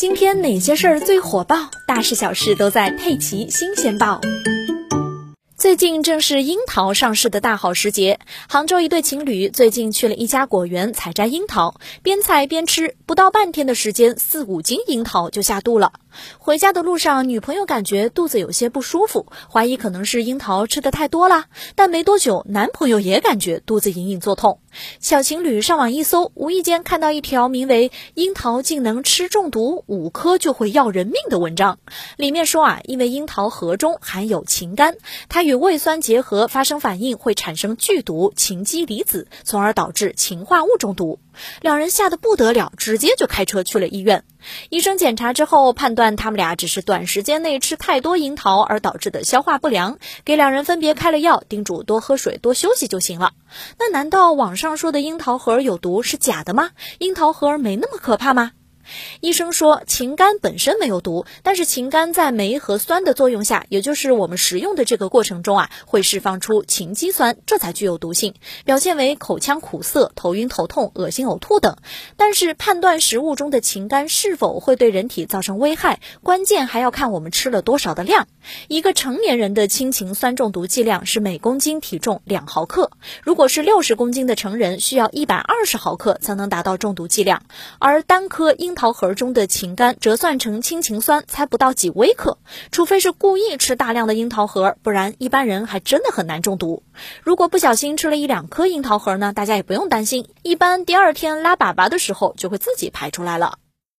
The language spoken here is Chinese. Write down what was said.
今天哪些事儿最火爆？大事小事都在《佩奇新鲜报》。最近正是樱桃上市的大好时节，杭州一对情侣最近去了一家果园采摘樱桃，边采边吃，不到半天的时间，四五斤樱桃就下肚了。回家的路上，女朋友感觉肚子有些不舒服，怀疑可能是樱桃吃的太多了。但没多久，男朋友也感觉肚子隐隐作痛。小情侣上网一搜，无意间看到一条名为“樱桃竟能吃中毒，五颗就会要人命”的文章。里面说啊，因为樱桃核中含有氰苷，它与胃酸结合发生反应，会产生剧毒氰基离子，从而导致氰化物中毒。两人吓得不得了，直接就开车去了医院。医生检查之后，判断他们俩只是短时间内吃太多樱桃而导致的消化不良，给两人分别开了药，叮嘱多喝水、多休息就行了。那难道网上说的樱桃核有毒是假的吗？樱桃核没那么可怕吗？医生说，氰苷本身没有毒，但是氰苷在酶和酸的作用下，也就是我们食用的这个过程中啊，会释放出氰基酸，这才具有毒性，表现为口腔苦涩、头晕头痛、恶心呕吐等。但是判断食物中的氰苷是否会对人体造成危害，关键还要看我们吃了多少的量。一个成年人的氢氰酸中毒剂量是每公斤体重两毫克，如果是六十公斤的成人，需要一百二十毫克才能达到中毒剂量，而单颗樱桃桃核中的氰苷折算成氢氰酸才不到几微克，除非是故意吃大量的樱桃核，不然一般人还真的很难中毒。如果不小心吃了一两颗樱桃核呢，大家也不用担心，一般第二天拉粑粑的时候就会自己排出来了。